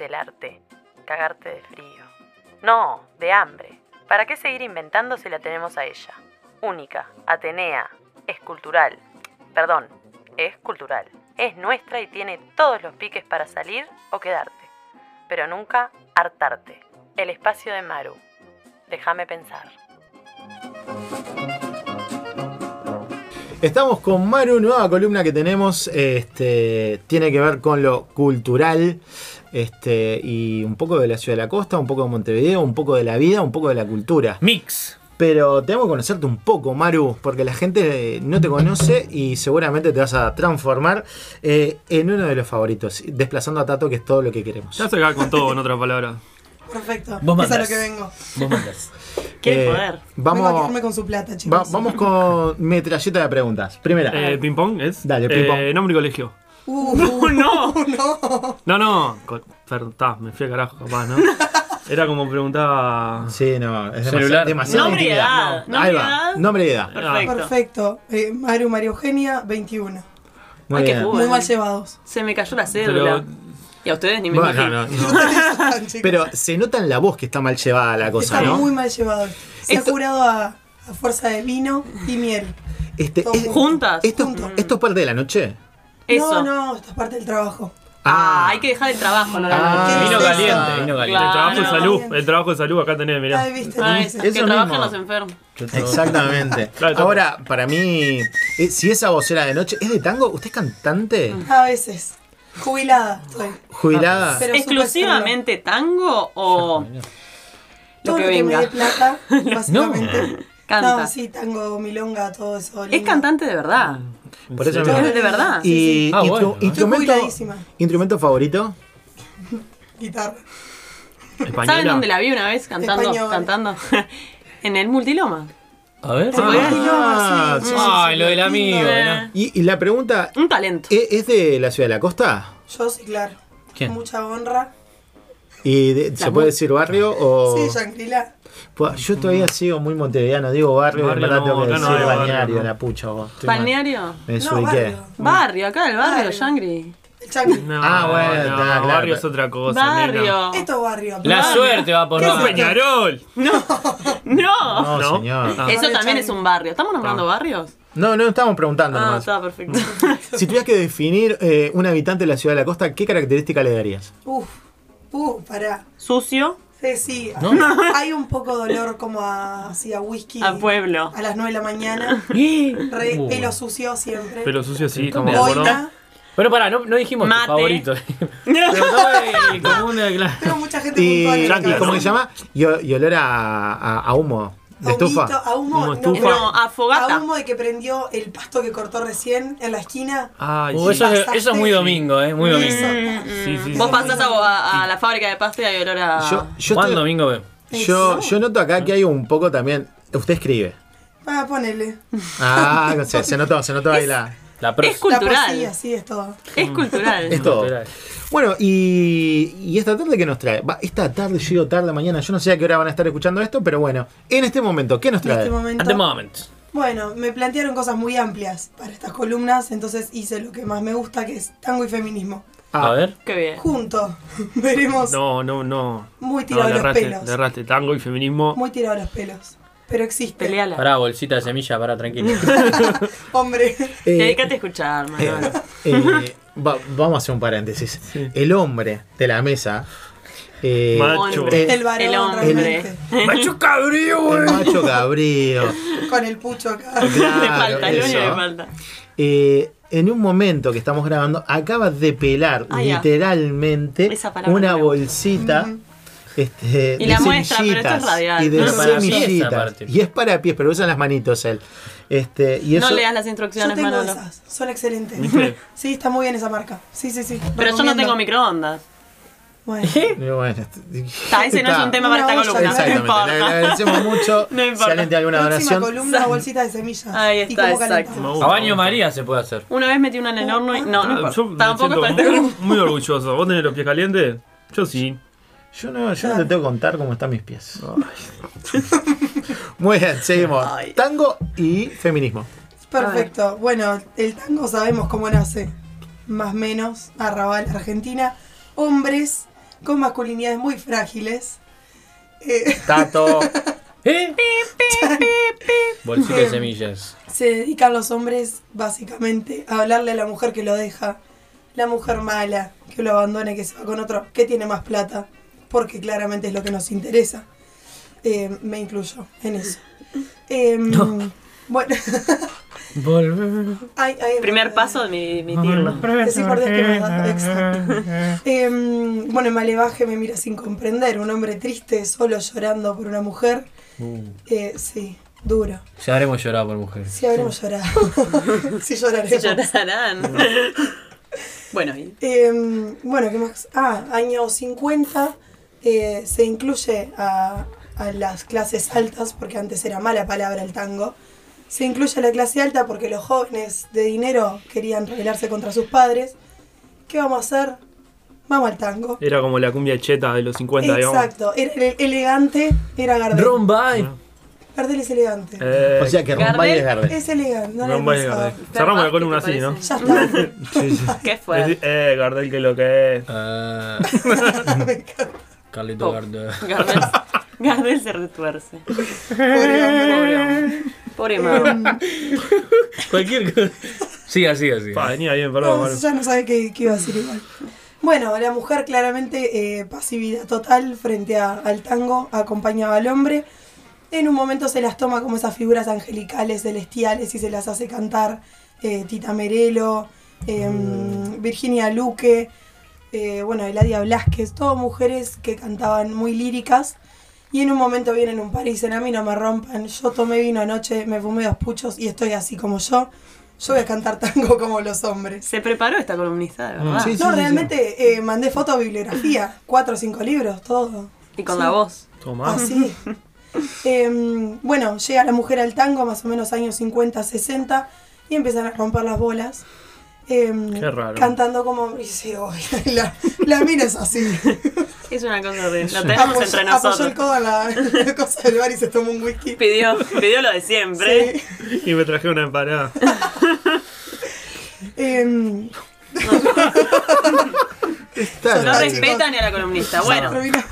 el arte? Cagarte de frío. No, de hambre. ¿Para qué seguir inventando si la tenemos a ella? Única, Atenea, es cultural. Perdón, es cultural. Es nuestra y tiene todos los piques para salir o quedarte. Pero nunca hartarte. El espacio de Maru. Déjame pensar. Estamos con Maru, nueva columna que tenemos, este, tiene que ver con lo cultural, este, y un poco de la ciudad de la costa, un poco de Montevideo, un poco de la vida, un poco de la cultura. Mix. Pero tengo que conocerte un poco, Maru, porque la gente no te conoce y seguramente te vas a transformar eh, en uno de los favoritos, desplazando a Tato, que es todo lo que queremos. Ya se acaba con todo, en otras palabras. Perfecto. Vos es a lo que vengo. Vos mandas. Quiere Eh, poder. Vengo a Vamos, quedarme con su plata, chicos. va- vamos con metralleta de preguntas. Primera. Eh, ¿Ping pong es? Dale, ping pong. Eh, nombre y colegio. Uh, no. no. No, no. co- Perdón, me fui a carajo, capaz, ¿no? Era como preguntaba. Sí, no, es demasiado, Celular. Nombre y edad. No, Nombre ahí va. edad. Nombre y edad. Perfecto. Perfecto. Eh, Maru María Eugenia, 21. Muy Ay, qué bien. cool. Muy mal llevados. Se me cayó la cédula. Pero. Y a ustedes ni me Bueno, imagino. no, no. Chicos. Pero se nota en la voz que está mal llevada la cosa, Está ¿no? muy mal llevado. Se Esto- ha curado a, a fuerza de vino y miel. Este, es- ¿Juntas? esto. ¿Esto es parte de la noche? Eso. No, no, esta es parte del trabajo. Ah, hay que dejar el trabajo, no la Ah. ¿Qué Vino es caliente, vino El caliente. trabajo de salud, el trabajo de salud acá tenés, mirá. Ay, viste. Ah, es Eso que trabajan los enfermos. Exactamente. Claro, Ahora, para mí, eh, si esa vocera de noche es de tango, ¿usted es cantante? A veces. Jubilada estoy. ¿Jubilada? Pero ¿Exclusivamente tango o Todo lo que lo que me venga? dé plata, básicamente. Canta. No, sí, tango, milonga, todo eso. Es lindo. cantante de verdad. Por eso. Es de verdad. Sí, ¿Y Ah, instru- bueno. Instrumento, instrumento favorito? Guitarra. Española. ¿Saben dónde la vi una vez cantando? Española. Cantando. en el multiloma. A ver. Ah, sí, sí, Ay, lo del amigo. ¿no? Y, y la pregunta, Un talento. ¿e- ¿es de la ciudad de la costa? Yo sí, claro. ¿Quién? Mucha honra. ¿Y de- se puede decir barrio o...? Sí, Shangri-La. Pues, yo todavía sigo muy montevideano, digo barrio, Barrio en verdad no, tengo que no decir barrio, balneario, no. la pucha. vos. ¿Balneario? Me No, desubiqué. barrio. Barrio, acá el barrio, Barrio. Shangri. No, Ah, bueno, no, claro, barrio es otra cosa. nena. Barrio. Esto es barrio. La Barrio. suerte va por ¿Qué ¡No, es no. esto? Peñarol! No. No, No. señor. Ah. Eso Barrio también es un barrio. ¿Estamos nombrando Ah. barrios? No, no estamos preguntando Ah, nomás. está perfecto. Si tuvieras que definir eh, un habitante de la ciudad de la costa, ¿qué característica le darías? Uf. Uh, pará. Sucio Sí, sí. Hay un poco de olor como a, así, a whisky. a pueblo. A las 9 de la mañana. Re, Uh. pelo sucio siempre. Pelo sucio, sí, acuerdo. Boina. Bueno, pará, no, no dijimos Mate. tu favorito. Pero no el común de claro. Tengo mucha gente Y, puntual en la y. ¿cómo se llama? Y, o- y olor a, a- a humo de A humito, estufa. A humo, Humo no, estufa. No, a fogata. A humo de que prendió el pasto que cortó recién en la esquina. Ay, Uh, sí. eso, es, Pasaste. eso es muy domingo, ¿eh? Muy domingo. Eso. Sí, sí, Vos sí. pasás a, a- a la fábrica de pasta y hay olor a. Yo, yo, Juan estoy- domingo ve. yo, yo noto acá que hay un poco también. Usted escribe. Ah, ponele. Ah, se, se notó, se notó ahí la. La. Es cultural. La poesía, sí, es todo. Es cultural. Es todo. Bueno, y, y esta tarde, ¿qué nos trae? Va, esta tarde, yo digo tarde, mañana, yo no sé a qué hora van a estar escuchando esto, pero bueno, en este momento, ¿qué nos En trae? este momento. At the moment. Bueno, me plantearon cosas muy amplias para estas columnas, entonces hice lo que más me gusta, que es tango y feminismo. Ah, A ver. Qué bien. Juntos veremos No, no, no. muy No, tirado le los pelos. le erraste tango y feminismo. Muy tirado los pelos. Pero existe. Peleala. Pará, bolsita de semilla, pará, tranquilo. Hombre. eh, Dedícate a escuchar, Manuel. eh, va- vamos a hacer un paréntesis. El hombre de la mesa. eh, Macho. Hombre. eh, El varón El hombre. ¡Macho cabrío, el macho cabrío. Con el pucho acá. le Claro, falta, el que le falta. Eh, en un momento que estamos grabando, acaba de pelar Ah, literalmente una gusta. Este, Y de la muestra, pero esto es semillitas radial. Y de No, es para pies, semillitas. Y es para pies, pero usan las manitos él. Este, y eso, No leas las Yo instrucciones, tengo Manolo. esas. Son excelentes. Sí, está muy bien esa marca. Sí, sí, sí. Pero yo no Recomiendo. tengo microondas. Bueno. Bueno, este- Está, ese no es un tema para esta columna. olla, No Exactamente. Le importa. agradecemos mucho. No importa. Si alguien tiene alguna donación. columna, bolsita de semillas. Ahí está, exacto. A baño María se puede hacer. Una vez metí una en el horno y. No, no Ah, importa. Yo me Tampoco para siento muy, muy orgulloso. ¿Vos tenés los pies calientes? Yo sí. Yo no, yo no te tengo que contar cómo están mis pies. Muy bien, seguimos. Tango y feminismo. Perfecto. Bueno, el tango sabemos cómo nace. Más o menos, Arrabal, Argentina. Hombres con masculinidades muy frágiles. Eh, Tato. ¿Eh? Bolsito de semillas. se dedican los hombres básicamente a hablarle a la mujer que lo deja, la mujer mala, que lo abandona y que se va con otro, que tiene más plata, porque claramente es lo que nos interesa. Eh, me incluyo en eso. Em, Bueno, Volver. ay, ay, Primer ay, paso de mi, mi tirlo. Que me da- exacto. Em, bueno, el malevaje me mira sin comprender. Un hombre triste, solo llorando por una mujer. Uh, Eh, sí, duro. ya habremos llorado por mujeres. Sí, habremos llorado. sí, lloraremos. Se llorarán. bueno, y Em, bueno, ¿qué más? Ah, años 50 eh, se incluye a, a las clases altas, porque antes era mala palabra el tango. Se incluye a la clase alta porque los jóvenes de dinero querían rebelarse contra sus padres. ¿Qué vamos a hacer? Vamos al tango. Era como la cumbia cheta de los 50, digamos. Exacto, era el- elegante, era Gardel. Rombay. Gardel es elegante. Eh, O sea que Rombay es Gardel. Es elegante, no Rombay y pasaba. Gardel. Cerramos la columna ¿Qué te así, ¿no? parece? Ya está. Sí, sí. ¿Qué fue? Es- Eh, Gardel, que lo que es. Ah, Me encanta. Carlito. Gardel. Gardel, Gardel se retuerce. Pobre hombre. Cualquier cosa. Siga, siga, siga. Pa, venía bien, perdón. No, ya no sabe qué, qué iba a decir igual. Bueno, la mujer claramente eh, pasividad total frente a- al tango, acompañaba al hombre. En un momento se las toma como esas figuras angelicales, celestiales y se las hace cantar eh, Tita Merelo, eh, Virginia Luque, eh, bueno, Eladia Blasquez, todas mujeres que cantaban muy líricas. Y en un momento vienen un par y dicen, a mí no me rompan, yo tomé vino anoche, me fumé dos puchos y estoy así como yo. Yo voy a cantar tango como los hombres. Se preparó esta columnista, de verdad. Sí, sí, No, sí, realmente eh, mandé foto bibliografía, cuatro o cinco libros, todo. Y con Sí. la voz. Toma. Así. Em, bueno, llega la mujer al tango, más o menos años 50, 60, y empiezan a romper las bolas. Em, Qué raro. Cantando como. Y dice, "Uy, la, la mina es así. Es una cosa de. Lo tenemos Apoyó- entre Apoyó nosotros. el codo en la, en la cosa del bar y se tomó un whisky. Pidió, pidió lo de siempre. Sí. Y me traje una empanada. Em, Está No bien. respetan ni a la columnista. Bueno, terminamos.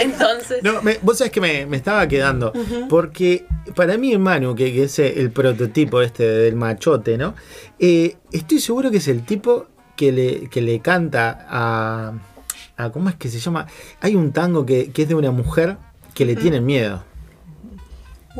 entonces. No, me- vos sabés que me, me estaba quedando. Porque para mí, hermano, que, que es el prototipo este del machote, ¿no? Eh, estoy seguro que es el tipo que le, que le canta a, a- ¿Cómo es que se llama? Hay un tango que, que es de una mujer que le tienen miedo.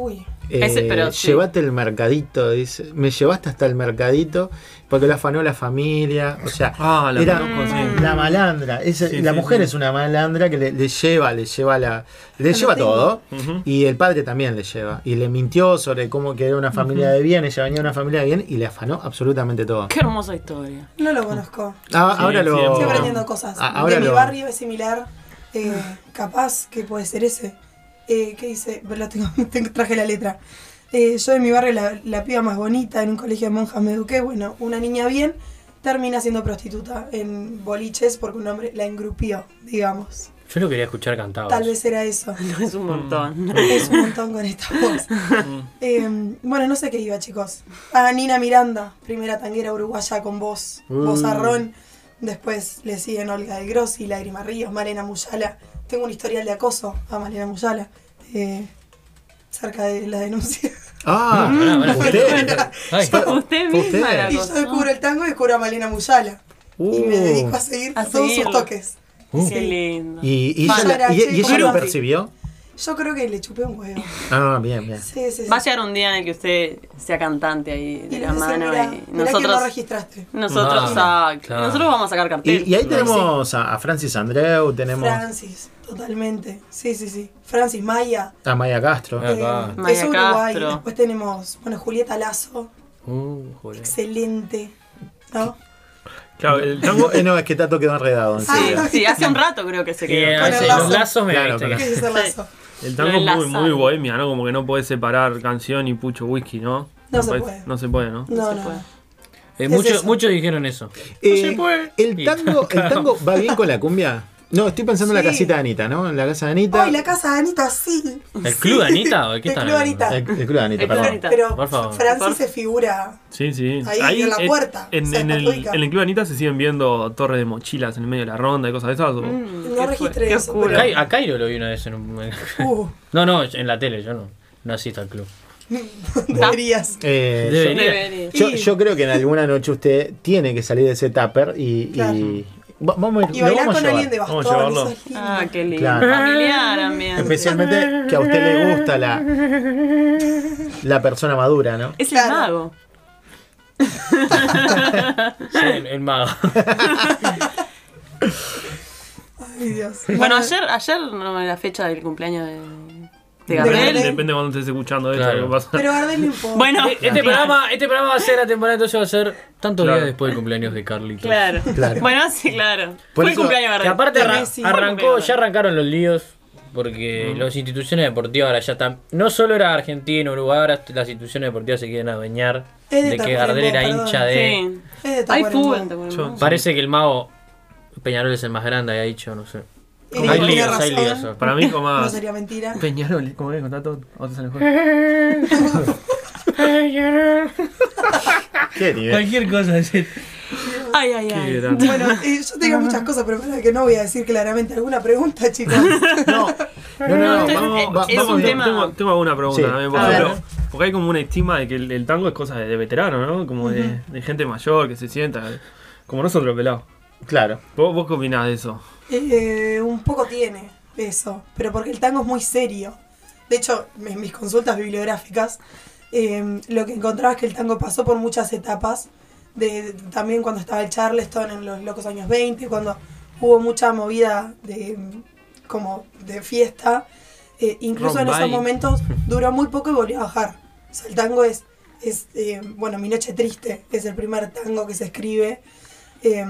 Uy. Eh, Ese, pero sí. Llévate el mercadito, dice. Me llevaste hasta el mercadito porque lo afanó la familia. O sea, Ah, la era conozco, sí. la malandra. Sí, la sí, mujer sí. es una malandra que le, le lleva, le lleva la. Le lleva tengo. todo. Y el padre también le lleva. Y le mintió sobre cómo que era una familia de bien, ella venía de una familia de bien y le afanó absolutamente todo. Qué hermosa historia. No lo conozco. Ah, Sí, ahora sí, lo. Estoy aprendiendo cosas. Ah, ahora de mi barrio es similar. eh, capaz que puede ser ese. Eh, ¿Qué dice? Pero lo tengo, tengo- traje la letra. Eh, yo en mi barrio, la, la piba más bonita, en un colegio de monjas me eduqué. Bueno, una niña bien termina siendo prostituta en boliches porque un hombre la engrupió, digamos. Yo lo quería escuchar cantado. Tal vez era eso. No es un montón. Es un montón con esta voz. Eh, bueno, no sé qué iba, chicos. Ah, Nina Miranda, primera tanguera uruguaya con voz, vozarrón. Después le siguen Olga del Grossi, Lágrima Ríos, Malena Muyala. Tengo un historial de acoso a Malena Muyala. eh, cerca de la denuncia. Ah, Pará, pará. usted. Ay, Usted misma usted. la y yo descubro el tango y descubro a Malena Muyala. Y me Uh. dedico a seguir A todos sus toques. Uh. Qué lindo. Y, y ella, la- y- y ella lo percibió. Yo creo que le chupé un huevo. Ah, bien, bien. Sí, sí, sí. Va a llegar un día en el que usted sea cantante ahí de Y la mano "Mirá, y mirá que nosotros no registraste. nosotros Ah, ah, claro. nosotros vamos a sacar cartel. Y, y ahí tenemos a, a Francis Andreu, tenemos Francis, totalmente. Sí, sí, sí. Francis Maya. a Maya Castro. Ah. eh. Maya es Uruguay. Castro. Después tenemos, bueno, Julieta Lazo. Uh, joder. Excelente. ¿No? Claro, el Tango, eh, no, es que Tato quedó enredado. Ah, Sí, hace un rato creo que se Que quedó. Con el lazo. los lazos me Claro, viste con que- ¿Qué es ese lazo? El tango es muy, muy bohemia, ¿no? Como que no puedes separar canción y pucho whisky, ¿no? No se puede. No se puede, ¿no? No, se no. puede. Eh, muchos, muchos dijeron eso. Eh, se puede. el tango, el tango va bien con la cumbia. No, estoy pensando en la casita de Anita, ¿no? En la casa de Anita. Ay, la casa de Anita, sí. ¿El club de Anita o de qué El club de? Anita. El, el club de Anita, El club de perdón. Anita. Pero Por favor. Francis Por- se figura. Sí, sí. Ahí, en la puerta, En, o sea, en el, ubica. en el Club Anita se siguen viendo torres de mochilas en el medio de la ronda y cosas de esas. o- Mm, No qué registré qué eso, pero- A Cairo lo vi una vez en un. Uh, No, no, en la tele, yo no. No asisto al club. deberías. Eh, yo- Debería. Yo, yo creo que en alguna noche usted tiene que salir de ese tupper y. Claro. y- Va- vamos, a ir- Y bailar vamos a con llevar. alguien de Vamos a bastón. es. Ah, qué lindo. Claro. Familiar ambiente. Especialmente que a usted le gusta la, la persona madura, ¿no? Es Claro. el mago. Sí, el, el mago. Ay, Dios. Bueno, ayer, ayer no era la fecha del cumpleaños de, Gardel. Depende de cuando estés escuchando esto. Claro. lo que pasa. Pero Gardel no importa. Bueno, Este programa, este programa va a ser la temporada, entonces va a ser tantos Claro. días después del cumpleaños de Carlitos. claro. Claro. Bueno, sí, claro. Por Fue el eso- cumpleaños de Que Gardel. aparte De arran- Messi. arrancó, ya arrancaron los líos. Porque las instituciones deportivas ahora ya están. No solo era Argentina, Uruguay, ahora las instituciones deportivas se quieren adueñar Es de de que Tacuarembó, Gardel era perdón. hincha de. Sí. Es de Hay Tacuarembó. fútbol en Tacuarembó. Yo- Parece que el mago Peñarol es el más grande, había dicho, no sé. Y Hay líos, razón. hay líos. Para mí, como No más. sería mentira. Peñarol, ¿cómo es? Contá todo. ¿A vos te sale mejor? ¿Qué nivel? Cualquier cosa decir. Ay, ay, ay. Bueno, eh, yo tenía muchas cosas, pero para que no voy a decir claramente alguna pregunta, chicos. No, no, no, no, vamos, va- es vamos un tema- Tengo, tengo alguna pregunta Sí. también, por ejemplo. Porque hay como una estima de que el, el tango es cosa de, de veterano, ¿no? Como de, de gente mayor que se sienta. Como nosotros, pelado. Claro. ¿Vos, ¿Vos qué opinás de eso? Eh, un poco tiene eso, pero porque el tango es muy serio. De hecho, en mis consultas bibliográficas, eh, lo que encontraba es que el tango pasó por muchas etapas. De, también cuando estaba el Charleston en los locos años 20, cuando hubo mucha movida de como de fiesta. eh, incluso en esos momentos duró muy poco y volvió a bajar. O sea, el tango es, es eh, bueno, Mi Noche Triste, es el primer tango que se escribe. Eh,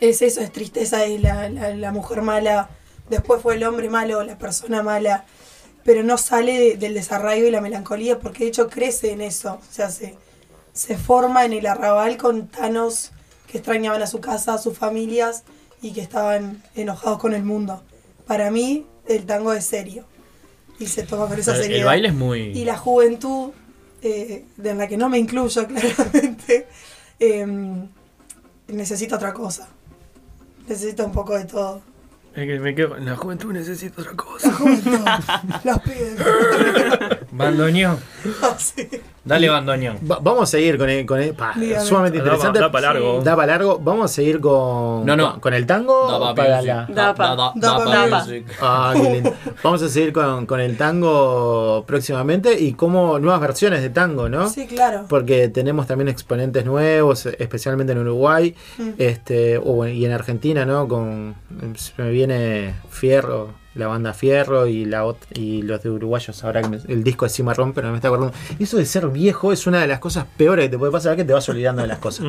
es eso, es tristeza, es la, la, la mujer mala, después fue el hombre malo, la persona mala, pero no sale de- del desarraigo y la melancolía porque de hecho crece en eso, o sea, se, se forma en el arrabal con tanos que extrañaban a su casa, a sus familias y que estaban enojados con el mundo. Para mí el tango es serio y se toma con esa El, seriedad. el baile es Y la juventud, eh, de la que no me incluyo claramente, eh, necesita otra cosa. Necesita un poco de todo. Es que me quedo. En la juventud necesito otra cosa. Los pibes. Bandoneón. Sí. Dale bandoneón. Va- vamos a seguir con el, con el- pa, sumamente Da interesante. da pa' largo. Da pa' largo. Vamos a seguir con, No, no. con, el tango. Daba o para la-. Da- da-. Ah, qué lindo. Vamos a seguir con, con el tango próximamente y como nuevas versiones de tango, ¿no? Sí, claro. Porque tenemos también exponentes nuevos, especialmente en Uruguay Mm. este y en Argentina, ¿no? Con se me viene Fierro, la banda Fierro y la y los de uruguayos ahora que me- el disco de Cimarrón, pero no me está acordando. Eso de ser viejo es una de las cosas peores que te puede pasar, que te vas olvidando de las cosas.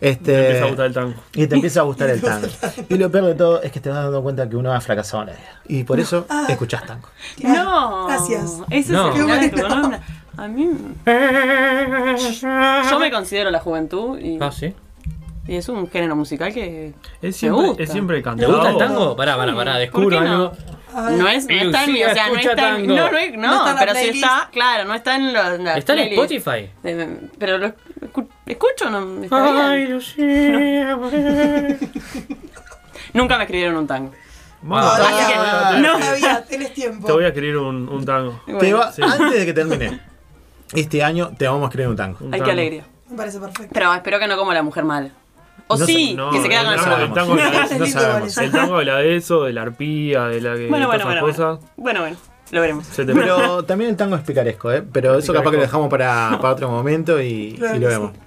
Este Me empieza a gustar el tango. y te empieza a gustar el tango. Y lo peor de todo es que te vas dando cuenta que uno ha fracasado en la vida. Y por eso Ah. escuchás tango. Claro. No. Gracias. Ese No. es el ¿no? A mí. Yo me considero la juventud y, Ah, sí. y es un género musical que. Es Me siempre, gusta. es siempre ¿Te cantado. gusta el tango? Pará, pará, pará, descubro ¿Por qué no? Ay, No es, no está en o sea, no está en, no, no, es- no, No está pero sí está, claro, no está en, los- la ¿Está en. Spotify? De- pero lo escu- escucho, no está bien. Lucía. Nunca me escribieron un tango. Ay, ay, no. Todavía tenés tiempo. Te voy a escribir un, un tango. Bueno, va- sí. Antes de que termine este año, te vamos a escribir un tango. Un ay, tango. qué alegría. Me parece perfecto. Pero espero que no como la mujer mala. O No sí, No, que se queda con el solo. el tango habla de eso. No sabemos. El tango habla de eso, de la arpía, de la que Bueno, bueno, bueno, bueno. cosas. Bueno, bueno, lo veremos. Pero también el tango es picaresco, ¿eh? Pero eso capaz que lo dejamos para, para otro momento y, Claro y lo vemos. sí.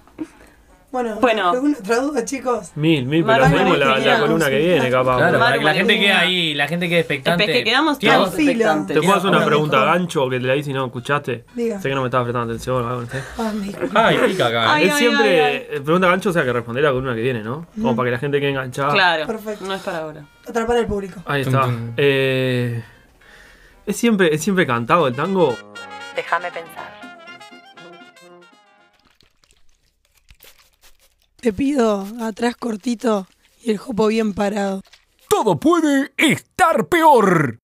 Bueno, Bueno. ¿alguna otra duda, chicos? Mil, mil, pero Vale, hacemos la, la columna que viene, capaz. Claro, para que la gente quede ahí, la gente quede expectante. Es que quedamos todos expectantes. ¿Te puedo hacer una Bueno, pregunta gancho que te la hice y no escuchaste? Diga. Sé que no me estabas prestando atención. algo, no. Ay, pica acá. Ay, es siempre. ay, eh, Pregunta gancho, o sea que responder la columna que viene, ¿no? Como para que la gente quede enganchada. Claro, Perfecto. no es para ahora. Atrapar al público. Ahí está. Eh, ¿es, siempre, ¿Es siempre cantado el tango? Déjame pensar. Te pido atrás cortito y el jopo bien parado. todo puede estar peor.